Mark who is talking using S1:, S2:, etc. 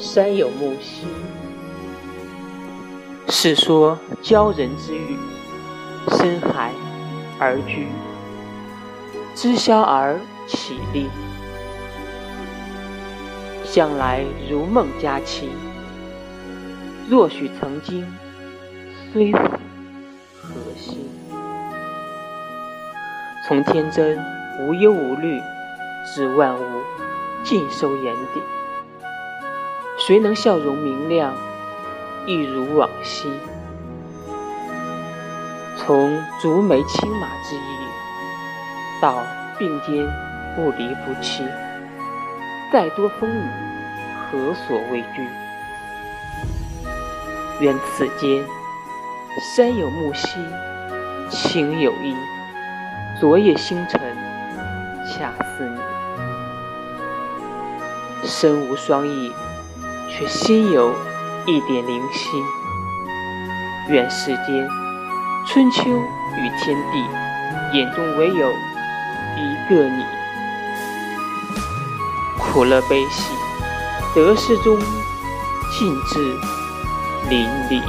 S1: 山有木兮。是说交人之欲，深海而居，知晓而起立。向来如梦佳期，若许曾经，虽死何惜？从天真无忧无虑，至万物尽收眼底，谁能笑容明亮，一如往昔？从竹梅青马之意，到并肩不离不弃。再多风雨，何所畏惧？愿此间山有木兮，情有意。昨夜星辰恰似你，身无双翼，却心有一点灵犀。愿世间春秋与天地，眼中唯有一个你。苦乐悲喜，得失中尽致淋漓。